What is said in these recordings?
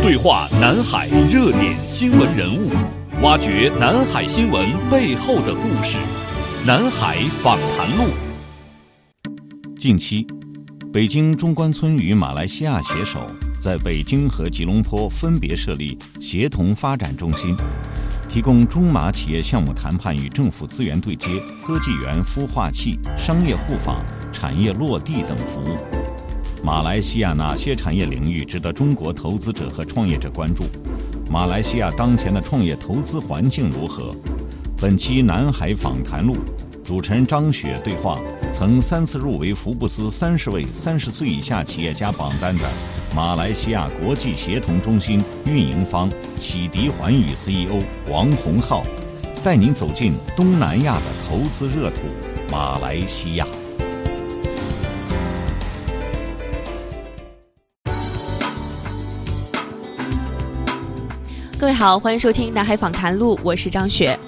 对话南海热点新闻人物，挖掘南海新闻背后的故事。南海访谈录。近期，北京中关村与马来西亚携手，在北京和吉隆坡分别设立协同发展中心，提供中马企业项目谈判与政府资源对接、科技园孵化器、商业互访、产业落地等服务。马来西亚哪些产业领域值得中国投资者和创业者关注？马来西亚当前的创业投资环境如何？本期南海访谈录，主持人张雪对话曾三次入围福布斯三十位三十岁以下企业家榜单的马来西亚国际协同中心运营方启迪环宇 CEO 王洪浩，带您走进东南亚的投资热土——马来西亚。各位好，欢迎收听《南海访谈录》，我是张雪。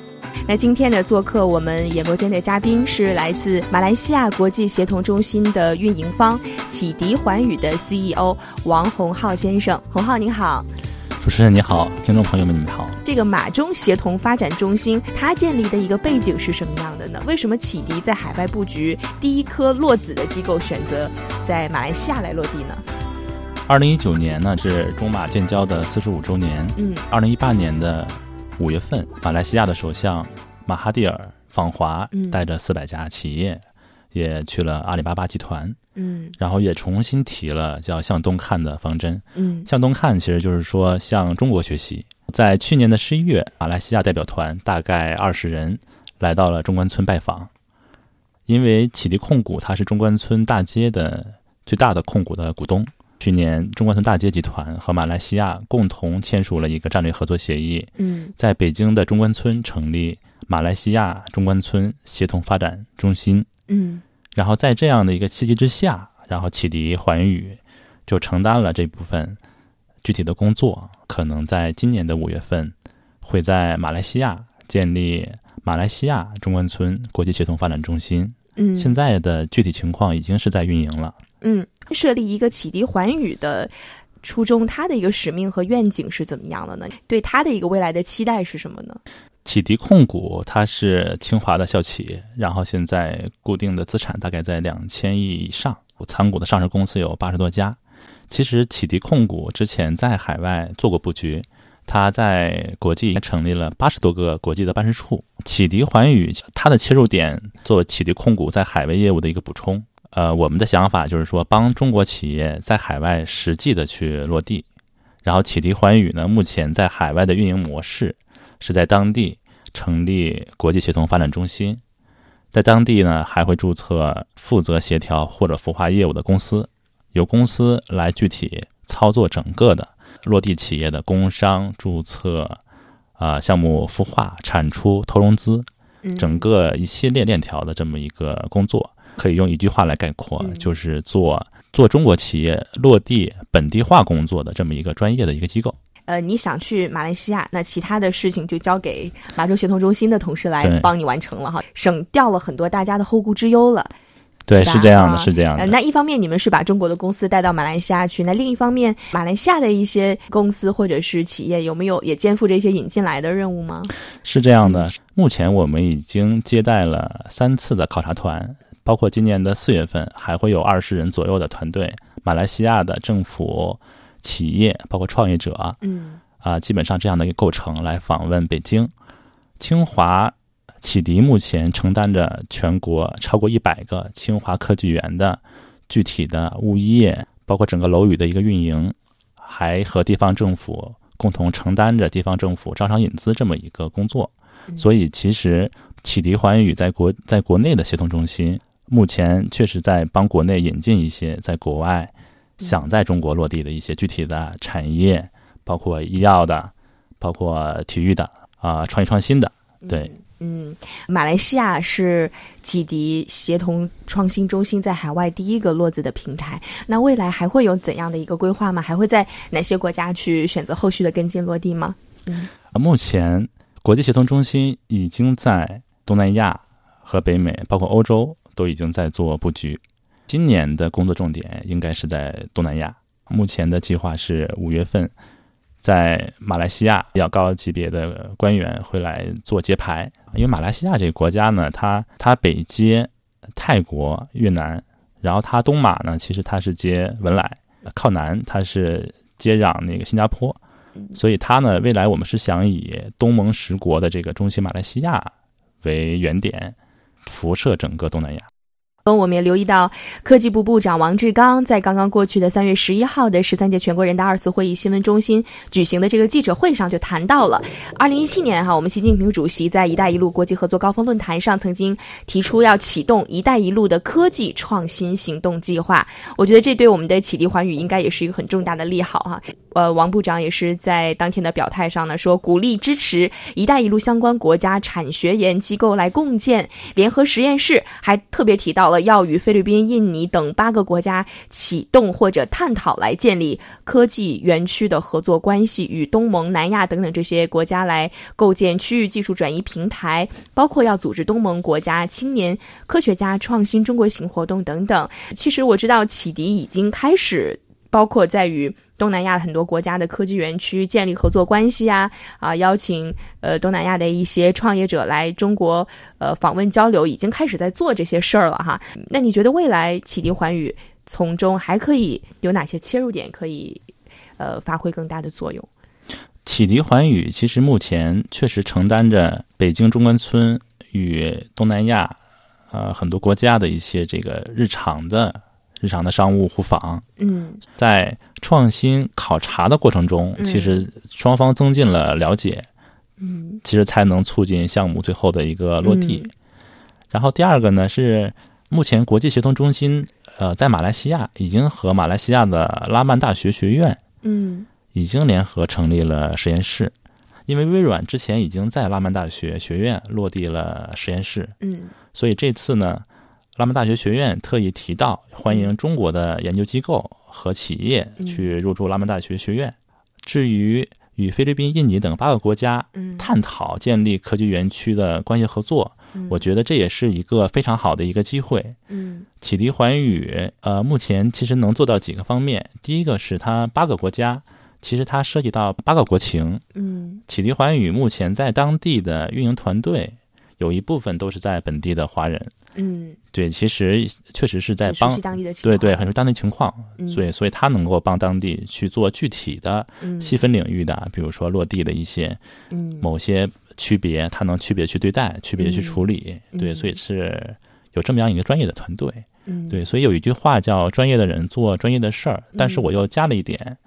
那今天的做客我们演播间的嘉宾是来自马来西亚国际协同中心的运营方启迪环宇的 CEO 王洪浩先生。洪浩您好，主持人你好，听众朋友们你们好。这个马中协同发展中心它建立的一个背景是什么样的呢？为什么启迪在海外布局第一颗落子的机构选择在马来西亚来落地呢？二零一九年呢是中马建交的四十五周年。嗯，二零一八年的五月份，马来西亚的首相马哈蒂尔访华，嗯带着四百家企业，也去了阿里巴巴集团，嗯然后也重新提了叫向东看的方针。嗯向东看其实就是说向中国学习。在去年的十一月，马来西亚代表团大概二十人来到了中关村拜访，因为启迪控股它是中关村大街的最大的控股的股东。去年，中关村大街集团和马来西亚共同签署了一个战略合作协议，嗯在北京的中关村成立马来西亚中关村协同发展中心。嗯然后在这样的一个契机之下，然后启迪环宇就承担了这部分具体的工作，可能在今年的五月份会在马来西亚建立马来西亚中关村国际协同发展中心。嗯，现在的具体情况已经是在运营了。嗯，设立一个启迪环宇的初衷，它的一个使命和愿景是怎么样的呢？对它的一个未来的期待是什么呢？启迪控股它是清华的校企，然后现在固定的资产大概在两千亿以上，参股的上市公司有八十多家。其实启迪控股之前在海外做过布局，它在国际成立了八十多个国际的办事处。启迪环宇它的切入点做启迪控股在海外业务的一个补充。呃，我们的想法就是说，帮中国企业在海外实际的去落地。然后启迪环宇呢，目前在海外的运营模式是在当地成立国际协同发展中心，在当地呢还会注册负责协调或者孵化业务的公司，由公司来具体操作整个的落地企业的工商注册、啊、项目孵化、产出、投融资整个一系列链条的这么一个工作，可以用一句话来概括，嗯就是做做中国企业落地本地化工作的这么一个专业的一个机构。呃，你想去马来西亚，那其他的事情就交给马州协同中心的同事来帮你完成了哈，省掉了很多大家的后顾之忧了。对，是这样的，是这样的。那一方面你们是把中国的公司带到马来西亚去，那另一方面，马来西亚的一些公司或者是企业有没有也肩负这些引进来的任务吗？是这样的，目前我们已经接待了三次的考察团，包括今年的四月份还会有二十人左右的团队，马来西亚的政府、企业，包括创业者嗯啊、基本上这样的一个构成来访问北京。清华启迪目前承担着全国超过一百个清华科技园的具体的物业，包括整个楼宇的一个运营，还和地方政府共同承担着地方政府招商引资这么一个工作。嗯所以，其实启迪环宇在国在国内的协同中心，目前确实在帮国内引进一些在国外想在中国落地的一些具体的产业，包括医药的，包括体育的啊、创意创新的。对，嗯，马来西亚是启迪协同创新中心在海外第一个落子的平台。那未来还会有怎样的一个规划吗？还会在哪些国家去选择后续的跟进落地吗？嗯目前国际协同中心已经在东南亚和北美，包括欧洲，都已经在做布局。今年的工作重点应该是在东南亚。目前的计划是五月份在马来西亚比较高级别的官员会来做揭牌，因为马来西亚这个国家呢，它它北接泰国、越南，然后它东马呢，其实它是接文莱，靠南它是接壤那个新加坡，所以它呢，未来我们是想以东盟十国的这个中心马来西亚为原点，辐射整个东南亚。我们也留意到，科技部部长王志刚在刚刚过去的三月十一号的十三届全国人大二次会议新闻中心举行的这个记者会上就谈到了，二零一七年哈，我们习近平主席在“一带一路”国际合作高峰论坛上曾经提出要启动“一带一路”的科技创新行动计划。我觉得这对我们的启迪寰宇应该也是一个很重大的利好哈。呃，王部长也是在当天的表态上呢，说鼓励支持“一带一路”相关国家产学研机构来共建联合实验室，还特别提到了。要与菲律宾、印尼等八个国家启动或者探讨来建立科技园区的合作关系，与东盟、南亚等等这些国家来构建区域技术转移平台，包括要组织东盟国家青年科学家创新中国行活动等等。其实我知道启迪已经开始。包括在与东南亚很多国家的科技园区建立合作关系啊，啊，邀请呃东南亚的一些创业者来中国呃访问交流，已经开始在做这些事儿了哈。那你觉得未来启迪环宇从中还可以有哪些切入点，可以呃发挥更大的作用？启迪环宇其实目前确实承担着北京中关村与东南亚呃很多国家的一些这个日常的。日常的商务互访，嗯，在创新考察的过程中，其实双方增进了了解，嗯，其实才能促进项目最后的一个落地。然后第二个呢是，目前国际协同中心，呃，在马来西亚已经和马来西亚的拉曼大学学院，嗯，已经联合成立了实验室，因为微软之前已经在拉曼大学学院落地了实验室，嗯，所以这次呢。拉曼大学学院特意提到，欢迎中国的研究机构和企业去入驻拉曼大学学院。至于与菲律宾、印尼等八个国家探讨建立科技园区的关系合作，我觉得这也是一个非常好的一个机会。嗯，启迪环宇，呃，目前其实能做到几个方面。第一个是它八个国家，其实它涉及到八个国情。嗯，启迪环宇目前在当地的运营团队，有一部分都是在本地的华人。嗯，对，其实确实是在帮当地的对对，很熟当地情况，所以嗯所以他能够帮当地去做具体的嗯。细分领域的，比如说落地的一些嗯。某些区别，他能区别去对待，区别去处理。对，嗯。所以是有这么样一个专业的团队。嗯。对，所以有一句话叫“专业的人做专业的事儿”，但是嗯我又加了一点，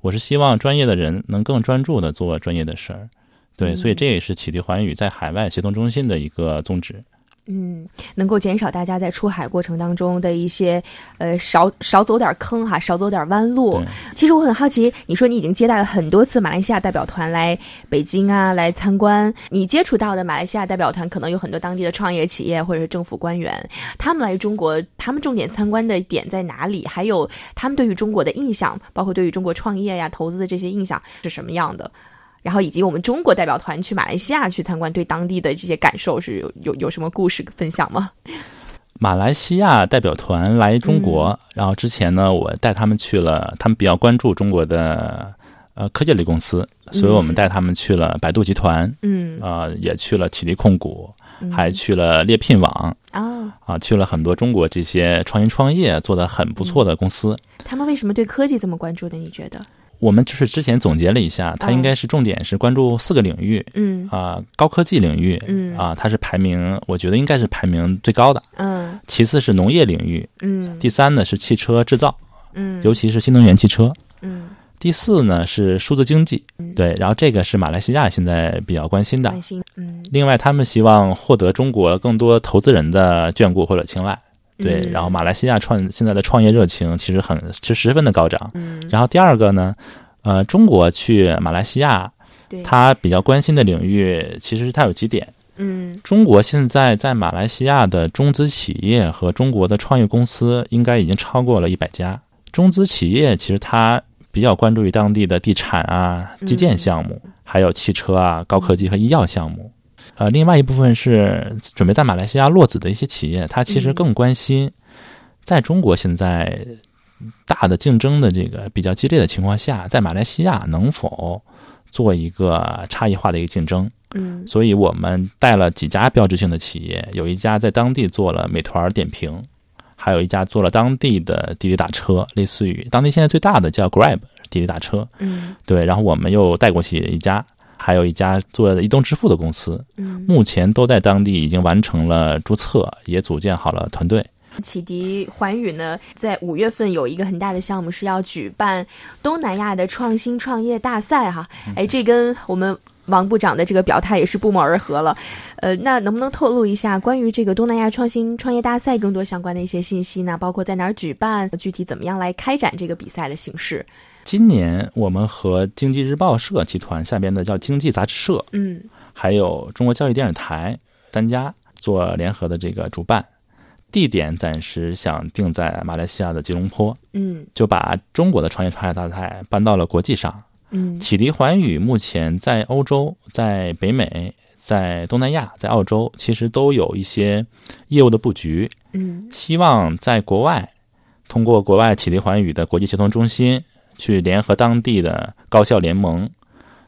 我是希望专业的人能更专注的做专业的事儿。对，所以嗯这也是启迪环宇在海外协同中心的一个宗旨。嗯，能够减少大家在出海过程当中的一些呃少少走点坑哈，少走点弯路。其实我很好奇，你说你已经接待了很多次马来西亚代表团来北京啊来参观，你接触到的马来西亚代表团可能有很多当地的创业企业或者是政府官员，他们来中国，他们重点参观的点在哪里？还有他们对于中国的印象，包括对于中国创业呀、投资的这些印象是什么样的？然后以及我们中国代表团去马来西亚去参观，对当地的这些感受是有有有什么故事分享吗？马来西亚代表团来中国，嗯然后之前呢，我带他们去了，他们比较关注中国的呃科技类公司，所以我们带他们去了百度集团，嗯啊、也去了体力控股，嗯还去了猎聘网，啊，啊，去了很多中国这些创新创业做得很不错的公司。他们为什么对科技这么关注呢？你觉得？我们就是之前总结了一下，它应该是重点是关注四个领域嗯。啊、高科技领域，嗯。啊，它是排名，我觉得应该是排名最高的。嗯。其次是农业领域，嗯。第三呢是汽车制造，嗯，尤其是新能源汽车。嗯。第四呢是数字经济嗯，对，然后这个是马来西亚现在比较关心的。关。心嗯。另外，他们希望获得中国更多投资人的眷顾或者青睐，对。嗯然后，马来西亚创现在的创业热情其实很其实十分的高涨。嗯，然后第二个呢，呃，中国去马来西亚，对他比较关心的领域其实它有几点。嗯中国现在在马来西亚的中资企业和中国的创业公司应该已经超过了一百家。中资企业其实它比较关注于当地的地产啊、基建项目，还有汽车啊、高科技和医药项目。呃，另外一部分是准备在马来西亚落子的一些企业，它其实更关心在中国现在大的竞争的这个比较激烈的情况下，在马来西亚能否做一个差异化的一个竞争？嗯所以我们带了几家标志性的企业，有一家在当地做了美团点评，还有一家做了当地的滴滴打车，类似于当地现在最大的叫 Grab 滴滴打车。嗯对，然后我们又带过去一家，还有一家做移动支付的公司，嗯，目前都在当地已经完成了注册，也组建好了团队。启迪环宇呢，在五月份有一个很大的项目是要举办东南亚的创新创业大赛哈，哎，这跟我们王部长的这个表态也是不谋而合了。呃，那能不能透露一下关于这个东南亚创新创业大赛更多相关的一些信息呢？包括在哪儿举办，具体怎么样来开展这个比赛的形式？今年我们和经济日报社集团下边的叫经济杂志社，嗯。还有中国教育电视台三家做联合的这个主办，地点暂时想定在马来西亚的吉隆坡，嗯。就把中国的创业创业大赛搬到了国际上。嗯。启迪环宇目前在欧洲、在北美、在东南亚、在澳洲，其实都有一些业务的布局，嗯。希望在国外通过国外启迪环宇的国际协同中心，去联合当地的高校联盟，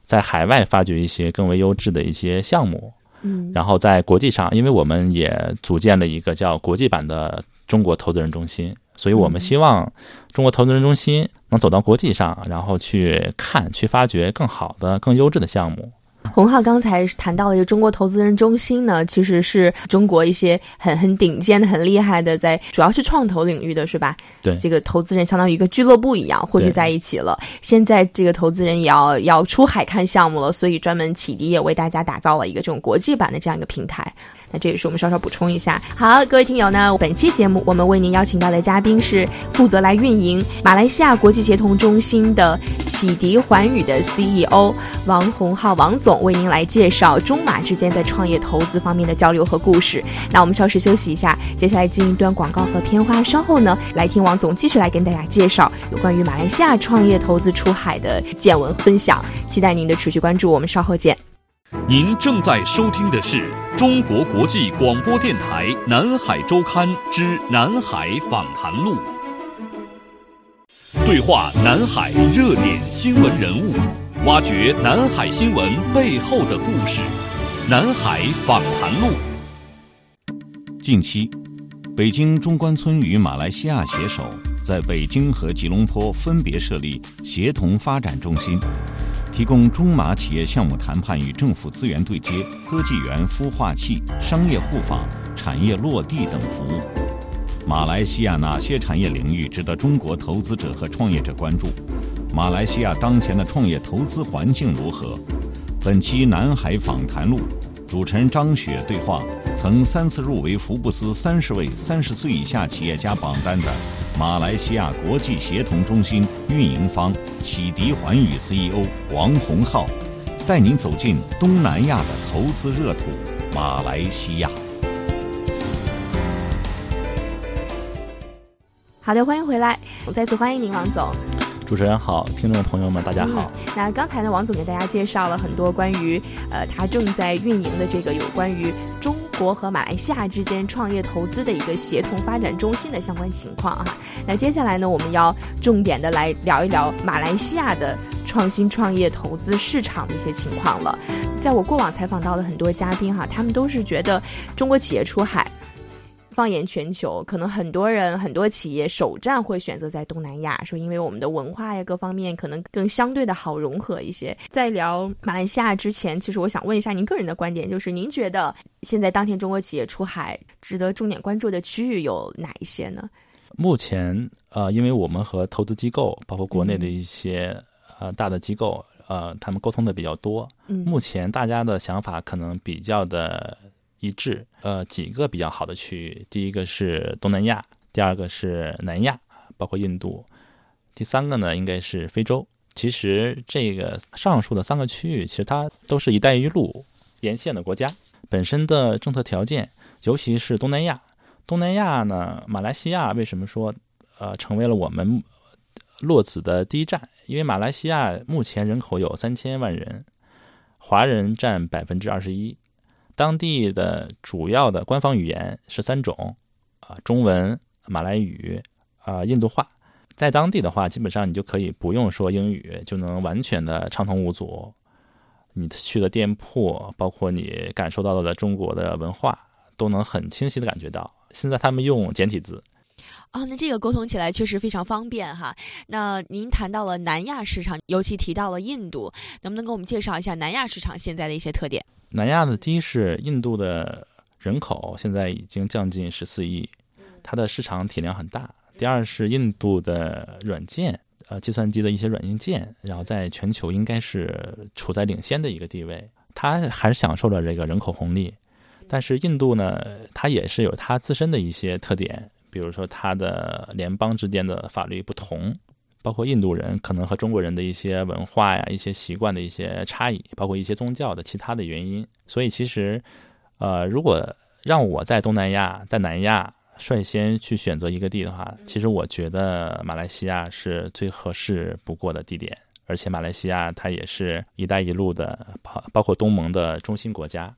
在海外发掘一些更为优质的一些项目。嗯，然后在国际上，因为我们也组建了一个叫国际版的中国投资人中心，所以我们希望中国投资人中心能走到国际上，然后去看、去发掘更好的、更优质的项目。洪浩刚才谈到了一个中国投资人中心呢，其实是中国一些很很顶尖的、很厉害的，在主要是创投领域的，是吧？对这个投资人相当于一个俱乐部一样汇聚在一起了。现在这个投资人也要要出海看项目了，所以专门启迪也为大家打造了一个这种国际版的这样一个平台。那这也是我们稍稍补充一下。好，各位听友呢，本期节目我们为您邀请到的嘉宾是负责来运营马来西亚国际协同中心的启迪环宇的 CEO 王洪浩王总，为您来介绍中马之间在创业投资方面的交流和故事。那我们稍事休息一下，接下来进一段广告和片花，稍后呢来听王总继续来跟大家介绍有关于马来西亚创业投资出海的见闻分享。期待您的持续关注，我们稍后见。您正在收听的是中国国际广播电台南海周刊之南海访谈录，对话南海热点新闻人物，挖掘南海新闻背后的故事。南海访谈录。近期，北京中关村与马来西亚携手，在北京和吉隆坡分别设立协同发展中心，提供中马企业项目谈判与政府资源对接、科技园孵化器、商业互访、产业落地等服务。马来西亚哪些产业领域值得中国投资者和创业者关注？马来西亚当前的创业投资环境如何？本期南海访谈录，主持人张雪对话曾三次入围福布斯三十位三十岁以下企业家榜单的马来西亚国际协同中心运营方启迪环宇 CEO 王洪浩，带您走进东南亚的投资热土——马来西亚。好的，欢迎回来，我再次欢迎您，王总。主持人好，听众朋友们大家好。嗯。那刚才呢，王总给大家介绍了很多关于呃他正在运营的这个有关于中国和马来西亚之间创业投资的一个协同发展中心的相关情况哈。那接下来呢，我们要重点的来聊一聊马来西亚的创新创业投资市场的一些情况了。在我过往采访到的很多嘉宾哈，他们都是觉得中国企业出海。放眼全球，可能很多人、很多企业首站会选择在东南亚，说因为我们的文化呀各方面可能更相对的好融合一些。在聊马来西亚之前，其实我想问一下您个人的观点，就是您觉得现在当前中国企业出海值得重点关注的区域有哪一些呢？目前呃，因为我们和投资机构，包括国内的一些、呃大的机构，呃，他们沟通的比较多。嗯目前大家的想法可能比较的一致，呃，几个比较好的区域，第一个是东南亚，第二个是南亚，包括印度，第三个呢应该是非洲。其实这个上述的三个区域，其实它都是一带一路沿线的国家，本身的政策条件，尤其是东南亚。东南亚呢，马来西亚为什么说呃成为了我们落子的第一站？因为马来西亚目前人口有三千万人，华人占百分之二十一，当地的主要的官方语言是三种，啊，中文、马来语、啊印度话。在当地的话，基本上你就可以不用说英语，就能完全的畅通无阻。你去的店铺，包括你感受到的中国的文化，都能很清晰的感觉到。现在他们用简体字。哦，那这个沟通起来确实非常方便哈。那您谈到了南亚市场，尤其提到了印度，能不能给我们介绍一下南亚市场现在的一些特点？南亚的第一是印度的人口现在已经将近十四亿，它的市场体量很大。第二是印度的软件，呃，计算机的一些软硬件，然后在全球应该是处在领先的一个地位。它还是享受了这个人口红利，但是印度呢，它也是有它自身的一些特点。比如说，它的联邦之间的法律不同，包括印度人可能和中国人的一些文化呀、一些习惯的一些差异，包括一些宗教的其他的原因。所以，其实，呃，如果让我在东南亚、在南亚率先去选择一个地的话，其实我觉得马来西亚是最合适不过的地点。而且，马来西亚它也是一带一路的，包包括东盟的中心国家。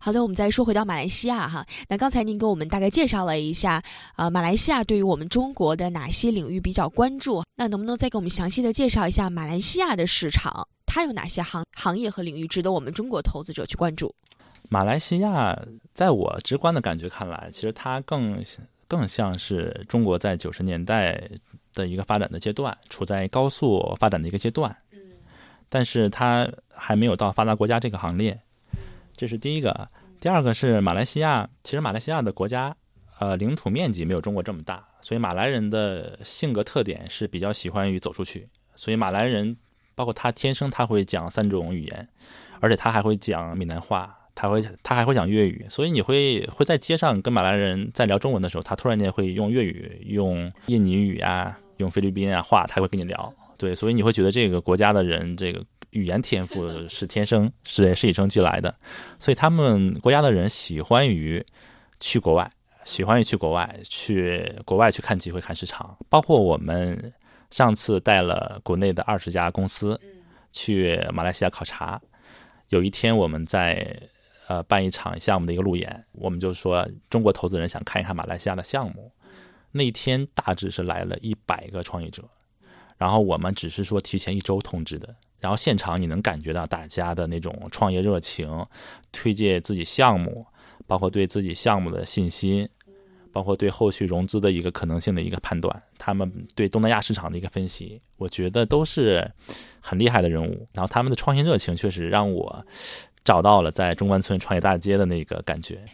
好的，我们再说回到马来西亚哈。那刚才您给我们大概介绍了一下，呃，马来西亚对于我们中国的哪些领域比较关注？那能不能再给我们详细的介绍一下马来西亚的市场，它有哪些行行业和领域值得我们中国投资者去关注？马来西亚在我直观的感觉看来，其实它更更像是中国在九十年代的一个发展的阶段，处在高速发展的一个阶段。嗯，但是它还没有到发达国家这个行列。这是第一个，第二个是马来西亚。其实马来西亚的国家，呃，领土面积没有中国这么大，所以马来人的性格特点是比较喜欢于走出去。所以马来人，包括他天生他会讲三种语言，而且他还会讲闽南话，他会他还会讲粤语。所以你会会在街上跟马来人在聊中文的时候，他突然间会用粤语、用印尼语啊、用菲律宾啊话，他会跟你聊。对，所以你会觉得这个国家的人这个。语言天赋是天生，是是与生俱来的，所以他们国家的人喜欢于去国外，喜欢于去国外，去国外去看机会、看市场。包括我们上次带了国内的二十家公司去马来西亚考察，有一天我们在呃办一场项目的一个路演，我们就说中国投资人想看一看马来西亚的项目，那一天大致是来了一百个创业者，然后我们只是说提前一周通知的。然后现场你能感觉到大家的那种创业热情，推介自己项目，包括对自己项目的信心，包括对后续融资的一个可能性的一个判断，他们对东南亚市场的一个分析，我觉得都是很厉害的人物。然后他们的创新热情确实让我找到了在中关村创业大街的那个感觉。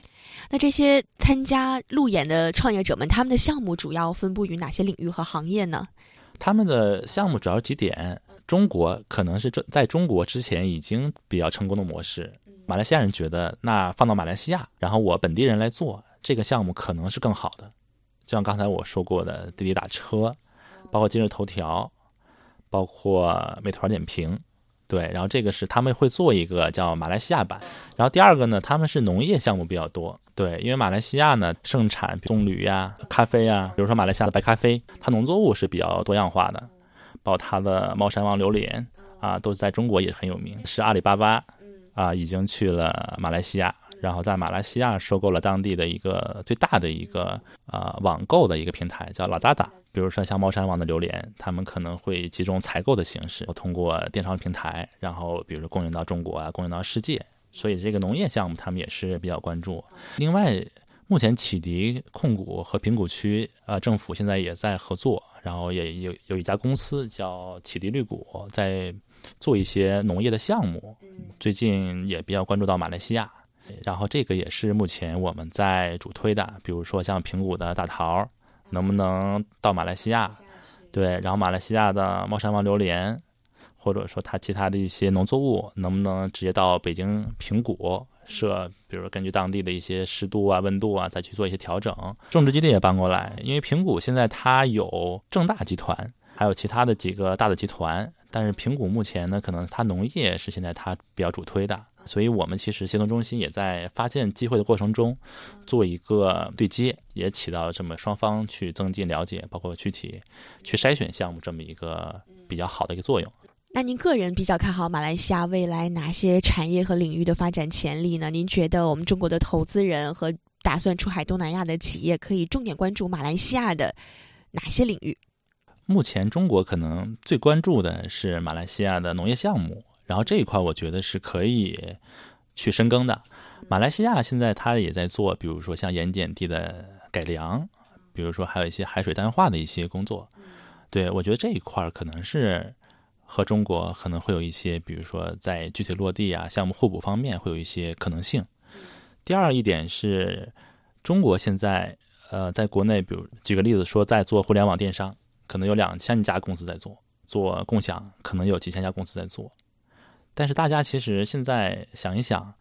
那这些参加路演的创业者们，他们的项目主要分布于哪些领域和行业呢？他们的项目主要几点。中国可能是在在中国之前已经比较成功的模式，马来西亚人觉得那放到马来西亚，然后我本地人来做这个项目可能是更好的。就像刚才我说过的滴滴打车，包括今日头条，包括美团点评，对，然后这个是他们会做一个叫马来西亚版。然后第二个呢，他们是农业项目比较多，对，因为马来西亚呢盛产棕榈呀、咖啡呀，比如说马来西亚的白咖啡，它农作物是比较多样化的。包括它的猫山王榴莲啊，都在中国也很有名。是阿里巴巴啊，已经去了马来西亚，然后在马来西亚收购了当地的一个最大的一个呃网购的一个平台，叫拉扎达。比如说像猫山王的榴莲，他们可能会集中采购的形式，通过电商平台，然后比如说供应到中国啊，供应到世界。所以这个农业项目他们也是比较关注。另外，目前启迪控股和平谷区啊政府现在也在合作。然后也有有一家公司叫启迪绿谷，在做一些农业的项目，最近也比较关注到马来西亚。然后这个也是目前我们在主推的，比如说像平谷的大桃，能不能到马来西亚？对，然后马来西亚的猫山王榴莲，或者说它其他的一些农作物，能不能直接到北京平谷？设，比如根据当地的一些湿度啊、温度啊，再去做一些调整。种植基地也搬过来，因为平谷现在它有正大集团，还有其他的几个大的集团，但是平谷目前呢，可能它农业是现在它比较主推的，所以我们其实协同中心也在发现机会的过程中，做一个对接，也起到这么双方去增进了解，包括具体去筛选项目这么一个比较好的一个作用。那您个人比较看好马来西亚未来哪些产业和领域的发展潜力呢？您觉得我们中国的投资人和打算出海东南亚的企业可以重点关注马来西亚的哪些领域？目前中国可能最关注的是马来西亚的农业项目，然后这一块我觉得是可以去深耕的。马来西亚现在它也在做，比如说像盐碱地的改良，比如说还有一些海水淡化的一些工作。对我觉得这一块可能是和中国可能会有一些，比如说在具体落地啊、项目互补方面会有一些可能性。第二一点是，中国现在呃在国内，比如举个例子说，在做互联网电商，可能有两千家公司在做；做共享，可能有几千家公司在做。但是大家其实现在想一想。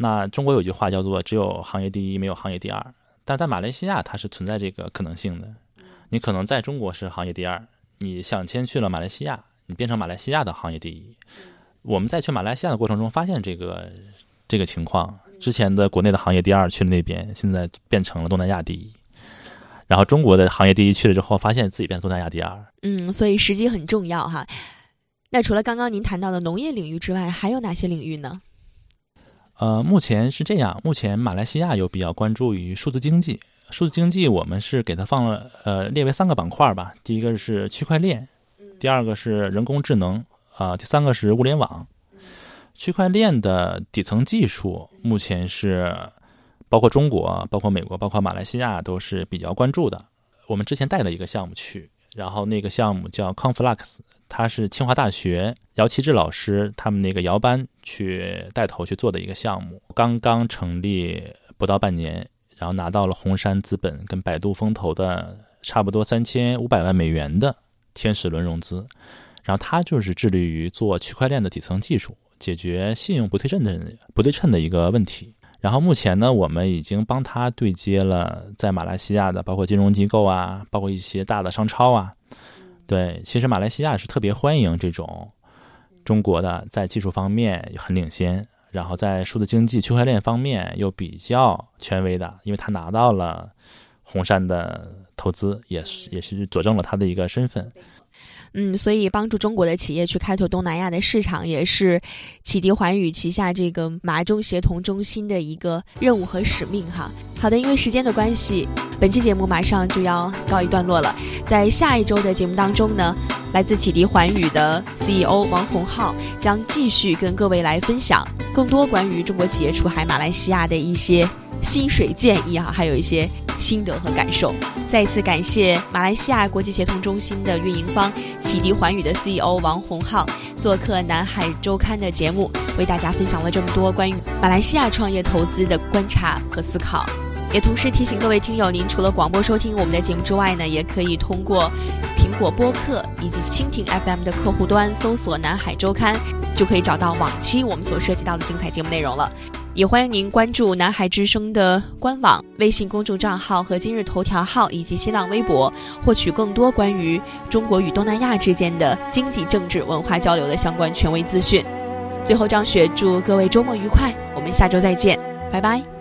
那中国有句话叫做“只有行业第一，没有行业第二”，但在马来西亚它是存在这个可能性的。你可能在中国是行业第二，你想迁去了马来西亚，你变成马来西亚的行业第一。我们在去马来西亚的过程中发现这个这个情况，之前的国内的行业第二去了那边，现在变成了东南亚第一。然后中国的行业第一去了之后，发现自己变成东南亚第二。嗯，所以时机很重要哈。那除了刚刚您谈到的农业领域之外，还有哪些领域呢？呃，目前是这样。目前马来西亚有比较关注于数字经济，数字经济我们是给它放了呃列为三个板块吧。第一个是区块链，第二个是人工智能，啊，第三个是物联网。区块链的底层技术目前是包括中国、包括美国、包括马来西亚都是比较关注的。我们之前带了一个项目去。然后那个项目叫 Conflux，它是清华大学姚其志老师他们那个姚班去带头去做的一个项目，刚刚成立不到半年，然后拿到了红杉资本跟百度风投的差不多三千五百万美元的天使轮融资，然后他就是致力于做区块链的底层技术，解决信用不对称的不对称的一个问题。然后目前呢，我们已经帮他对接了在马来西亚的，包括金融机构啊，包括一些大的商超啊。对，其实马来西亚是特别欢迎这种中国的，在技术方面很领先，然后在数字经济、区块链方面又比较权威的，因为他拿到了红杉的投资，也是也是佐证了他的一个身份。嗯，所以帮助中国的企业去开拓东南亚的市场，也是启迪环宇旗下这个马中协同中心的一个任务和使命哈。好的，因为时间的关系，本期节目马上就要告一段落了。在下一周的节目当中呢，来自启迪环宇的 CEO 王洪浩将继续跟各位来分享更多关于中国企业出海马来西亚的一些薪水建议啊，还有一些。心得和感受，再一次感谢马来西亚国际协同中心的运营方启迪环宇的 CEO 王洪浩做客南海周刊的节目，为大家分享了这么多关于马来西亚创业投资的观察和思考。也同时提醒各位听友，您除了广播收听我们的节目之外呢，也可以通过苹果播客以及蜻蜓 FM 的客户端搜索南海周刊，就可以找到往期我们所涉及到的精彩节目内容了。也欢迎您关注南海之声的官网、微信公众账号和今日头条号以及新浪微博，获取更多关于中国与东南亚之间的经济、政治、文化交流的相关权威资讯。最后，张雪祝各位周末愉快，我们下周再见，拜拜。